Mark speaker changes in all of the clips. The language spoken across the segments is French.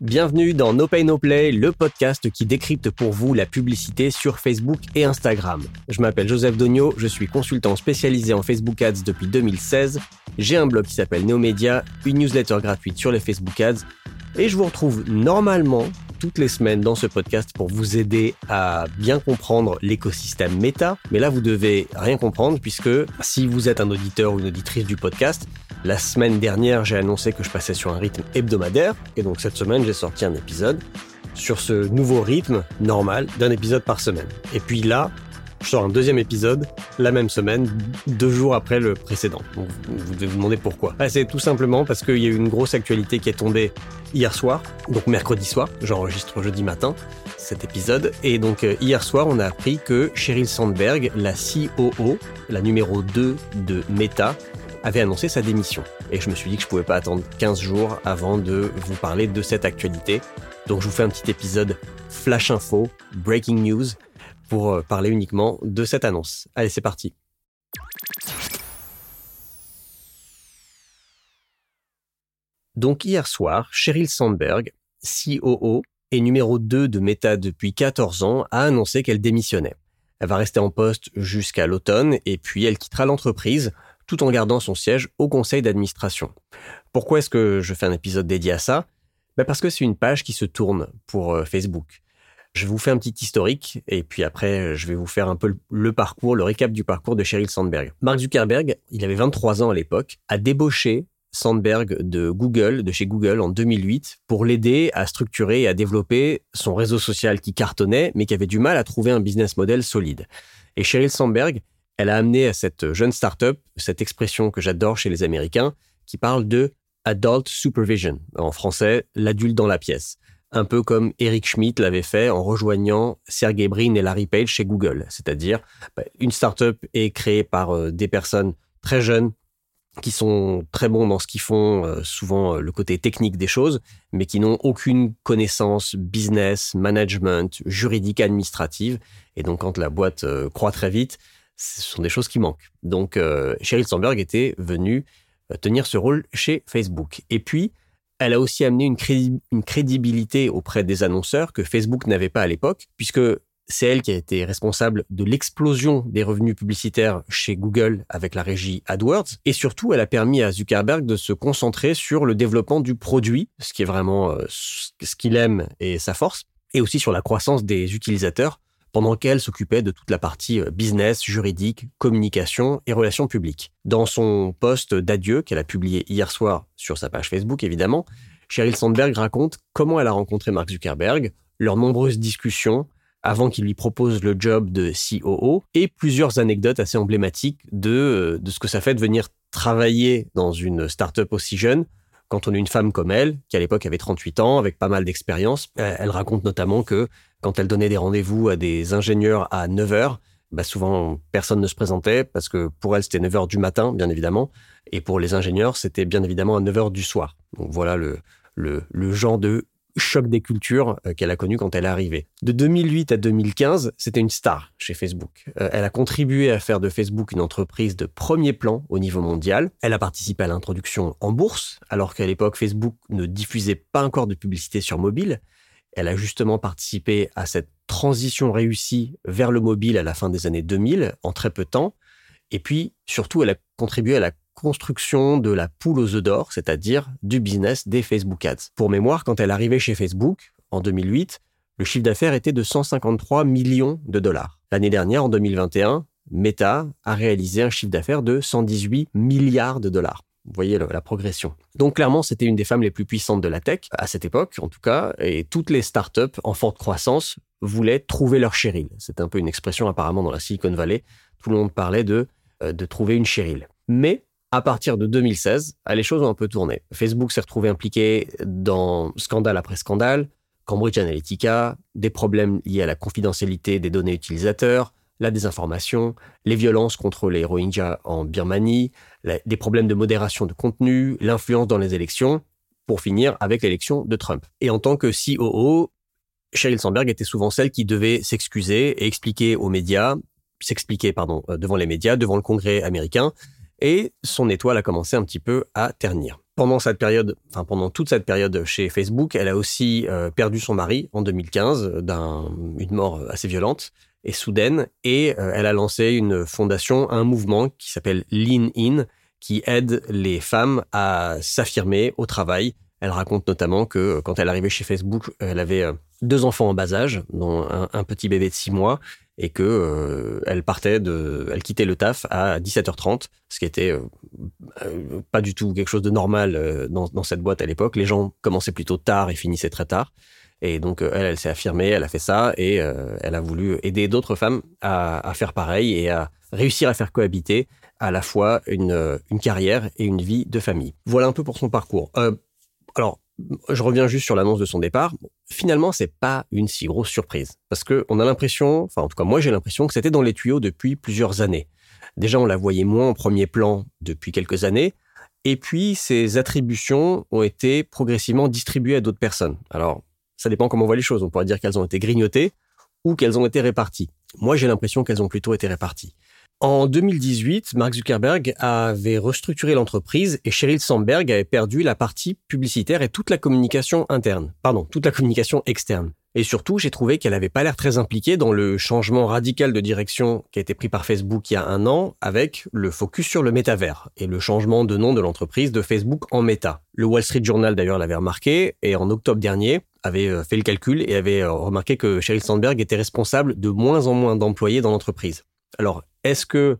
Speaker 1: Bienvenue dans No Pay No Play, le podcast qui décrypte pour vous la publicité sur Facebook et Instagram. Je m'appelle Joseph Dogno, je suis consultant spécialisé en Facebook Ads depuis 2016. J'ai un blog qui s'appelle Neomedia, une newsletter gratuite sur les Facebook Ads et je vous retrouve normalement toutes les semaines dans ce podcast pour vous aider à bien comprendre l'écosystème méta. Mais là, vous devez rien comprendre puisque si vous êtes un auditeur ou une auditrice du podcast, la semaine dernière, j'ai annoncé que je passais sur un rythme hebdomadaire. Et donc cette semaine, j'ai sorti un épisode sur ce nouveau rythme normal d'un épisode par semaine. Et puis là, je sors un deuxième épisode la même semaine, deux jours après le précédent. Vous devez vous demander pourquoi. Ah, c'est tout simplement parce qu'il y a eu une grosse actualité qui est tombée hier soir, donc mercredi soir. J'enregistre jeudi matin cet épisode. Et donc euh, hier soir, on a appris que Sheryl Sandberg, la COO, la numéro 2 de Meta, avait annoncé sa démission. Et je me suis dit que je pouvais pas attendre 15 jours avant de vous parler de cette actualité. Donc je vous fais un petit épisode flash info, breaking news, pour euh, parler uniquement de cette annonce. Allez, c'est parti. Donc hier soir, Sheryl Sandberg, COO et numéro 2 de Meta depuis 14 ans, a annoncé qu'elle démissionnait. Elle va rester en poste jusqu'à l'automne et puis elle quittera l'entreprise tout en gardant son siège au conseil d'administration. Pourquoi est-ce que je fais un épisode dédié à ça? Ben Parce que c'est une page qui se tourne pour euh, Facebook. Je vous fais un petit historique et puis après, je vais vous faire un peu le parcours, le récap du parcours de Sheryl Sandberg. Mark Zuckerberg, il avait 23 ans à l'époque, a débauché Sandberg de Google, de chez Google en 2008, pour l'aider à structurer et à développer son réseau social qui cartonnait, mais qui avait du mal à trouver un business model solide. Et Sheryl Sandberg, elle a amené à cette jeune startup cette expression que j'adore chez les Américains, qui parle de adult supervision, en français, l'adulte dans la pièce. Un peu comme Eric Schmidt l'avait fait en rejoignant Sergey Brin et Larry Page chez Google. C'est-à-dire, bah, une startup est créée par euh, des personnes très jeunes qui sont très bons dans ce qu'ils font, euh, souvent euh, le côté technique des choses, mais qui n'ont aucune connaissance business, management, juridique, administrative. Et donc, quand la boîte croît très vite, ce sont des choses qui manquent. Donc, Sheryl Sandberg était venue tenir ce rôle chez Facebook. Et puis, elle a aussi amené une, crédibilité auprès des annonceurs que Facebook n'avait pas à l'époque, puisque c'est elle qui a été responsable de l'explosion des revenus publicitaires chez Google avec la régie AdWords. Et surtout, elle a permis à Zuckerberg de se concentrer sur le développement du produit, ce qui est vraiment euh, ce qu'il aime et sa force, et aussi sur la croissance des utilisateurs pendant qu'elle s'occupait de toute la partie euh, business, juridique, communication et relations publiques. Dans son post d'adieu qu'elle a publié hier soir sur sa page Facebook évidemment, Sheryl Sandberg raconte comment elle a rencontré Mark Zuckerberg, leurs nombreuses discussions avant qu'il lui propose le job de COO et plusieurs anecdotes assez emblématiques de, euh, de ce que ça fait de venir travailler dans une startup aussi jeune quand on est une femme comme elle, qui à l'époque avait 38 ans, avec pas mal d'expérience. Euh, elle raconte notamment que quand elle donnait des rendez-vous à des ingénieurs à 9 heures, bah souvent personne ne se présentait parce que pour elle c'était 9 heures du matin, bien évidemment, et pour les ingénieurs c'était bien évidemment à 9 heures du soir. Donc voilà le, le, le genre de choc des cultures euh, qu'elle a connu quand elle est arrivée. De 2008 à 2015, c'était une star chez Facebook. Euh, elle a contribué à faire de Facebook une entreprise de premier plan au niveau mondial. Elle a participé à l'introduction en bourse, alors qu'à l'époque Facebook ne diffusait pas encore de publicité sur mobile. Elle a justement participé à cette transition réussie vers le mobile à la fin des années 2000 en très peu de temps. Et puis, surtout, elle a contribué à la construction de la poule aux œufs d'or, c'est-à-dire du business des Facebook Ads. Pour mémoire, quand elle arrivait chez Facebook, en 2008, le chiffre d'affaires était de 153 millions de dollars. L'année dernière, en 2021, Meta a réalisé un chiffre d'affaires de 118 milliards de dollars. Vous voyez la progression. Donc clairement, c'était une des femmes les plus puissantes de la tech, à cette époque en tout cas, et toutes les startups en forte croissance voulaient trouver leur Cheryl. C'est un peu une expression apparemment dans la Silicon Valley. Tout le monde parlait de, euh, de trouver une Cheryl. Mais à partir de 2016, ah, les choses ont un peu tourné. Facebook s'est retrouvé impliqué dans scandale après scandale, Cambridge Analytica, des problèmes liés à la confidentialité des données utilisateurs, la désinformation, les violences contre les Rohingyas en Birmanie, des problèmes de modération de contenu, l'influence dans les élections. pour finir avec l'élection de Trump. Et en tant que COO, Sheryl Sandberg était souvent celle qui devait s'excuser et expliquer aux médias, s'expliquer pardon, euh, devant les médias, devant le Congrès américain, et son étoile a commencé un petit peu à ternir. Pendant cette période, enfin pendant toute cette période chez Facebook, elle a aussi euh, perdu son mari en 2015 d'une mort assez violente et soudaine, et euh, elle a lancé une fondation, un mouvement qui s'appelle Lean In, qui aide les femmes à s'affirmer au travail. Elle raconte notamment que quand elle arrivait chez Facebook, elle avait deux enfants en bas âge, dont un, petit bébé de six mois, et que euh, elle partait elle quittait le taf à 17h30, ce qui était euh, euh, pas du tout quelque chose de normal dans, cette boîte à l'époque. Les gens commençaient plutôt tard et finissaient très tard. Et donc elle, elle s'est affirmée, elle a fait ça et elle a voulu aider d'autres femmes à, à, faire pareil et à réussir à faire cohabiter à la fois une, une carrière et une vie de famille. Voilà un peu pour son parcours. alors je reviens juste sur l'annonce de son départ. Finalement, c'est pas une si grosse surprise parce que on a l'impression, enfin en tout cas moi j'ai l'impression que c'était dans les tuyaux depuis plusieurs années. Déjà, on la voyait moins en premier plan depuis quelques années, et puis ses attributions ont été progressivement distribuées à d'autres personnes. Alors, ça dépend comment on voit les choses. On pourrait dire qu'elles ont été grignotées ou qu'elles ont été réparties. Moi, j'ai l'impression qu'elles ont plutôt été réparties. En 2018, Mark Zuckerberg avait restructuré l'entreprise et Sheryl Sandberg avait perdu la partie publicitaire et toute la communication interne. Pardon, toute la communication externe. Et surtout, j'ai trouvé qu'elle n'avait pas l'air très impliquée dans le changement radical de direction qui a été pris par Facebook il y a un an avec le focus sur le métavers et le changement de nom de l'entreprise de Facebook en Meta. Le Wall Street Journal d'ailleurs l'avait remarqué et en octobre dernier avait euh, fait le calcul et avait euh, remarqué que Sheryl Sandberg était responsable de moins en moins d'employés dans l'entreprise. Alors, est-ce que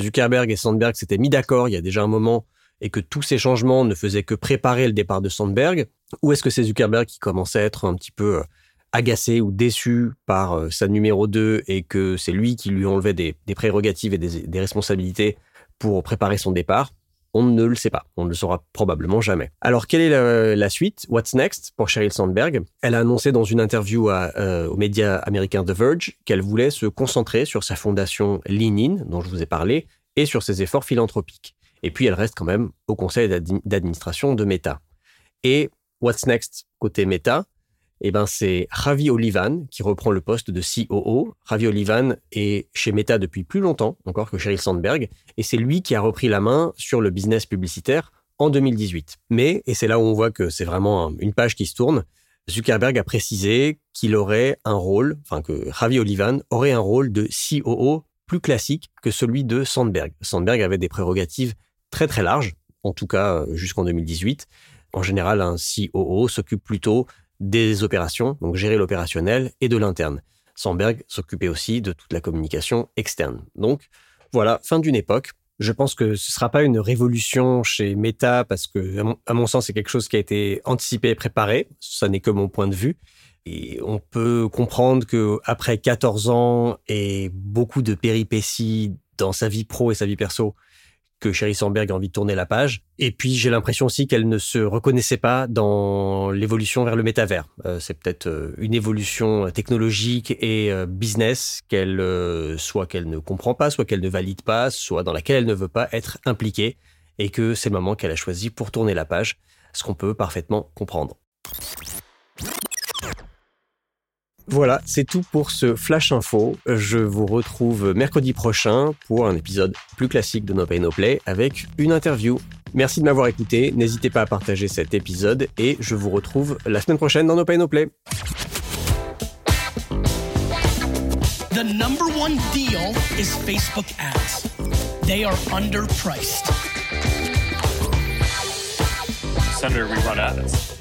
Speaker 1: Zuckerberg et Sandberg s'étaient mis d'accord il y a déjà un moment et que tous ces changements ne faisaient que préparer le départ de Sandberg Ou est-ce que c'est Zuckerberg qui commençait à être un petit peu euh, agacé ou déçu par euh, sa numéro 2 et que c'est lui qui lui enlevait des, prérogatives et des responsabilités pour préparer son départ? On ne le sait pas. On ne le saura probablement jamais. Alors, quelle est la, suite? What's next? Pour Sheryl Sandberg Elle a annoncé dans une interview euh, aux médias américains The Verge qu'elle voulait se concentrer sur sa fondation Lean dont je vous ai parlé, et sur ses efforts philanthropiques. Et puis, elle reste quand même au conseil d'administration de Meta. Et What's next côté Meta? Eh ben c'est Ravi Olivan qui reprend le poste de COO. Ravi Olivan est chez Meta depuis plus longtemps encore que Sheryl Sandberg, et c'est lui qui a repris la main sur le business publicitaire en 2018. Mais, et c'est là où on voit que c'est vraiment une page qui se tourne, Zuckerberg a précisé qu'il aurait un rôle, enfin que Ravi Olivan aurait un rôle de COO plus classique que celui de Sandberg. Sandberg avait des prérogatives très très larges, en tout cas euh, jusqu'en 2018. En général, un COO s'occupe plutôt des opérations, donc gérer l'opérationnel, et de l'interne. Sandberg s'occupait aussi de toute la communication externe. Donc voilà, fin d'une époque. Je pense que ce ne sera pas une révolution chez Meta parce que, à mon, sens, c'est quelque chose qui a été anticipé et préparé. Ça n'est que mon point de vue. Et on peut comprendre que après 14 ans et beaucoup de péripéties dans sa vie pro et sa vie perso, que Sherry Sandberg a envie de tourner la page. Et puis j'ai l'impression aussi qu'elle ne se reconnaissait pas dans l'évolution vers le métavers. Euh, c'est peut-être euh, une évolution technologique et euh, business qu'elle soit qu'elle ne comprend pas, soit qu'elle ne valide pas, soit dans laquelle elle ne veut pas être impliquée, et que c'est le moment qu'elle a choisi pour tourner la page, ce qu'on peut parfaitement comprendre. Voilà, c'est tout pour ce Flash Info. Je vous retrouve mercredi prochain pour un épisode plus classique de No Pay No Play avec une interview. Merci de m'avoir écouté, n'hésitez pas à partager cet épisode et je vous retrouve la semaine prochaine dans No Pay No Play.
Speaker 2: The number one deal is Facebook ads. They are underpriced.
Speaker 3: Senator, we run ads.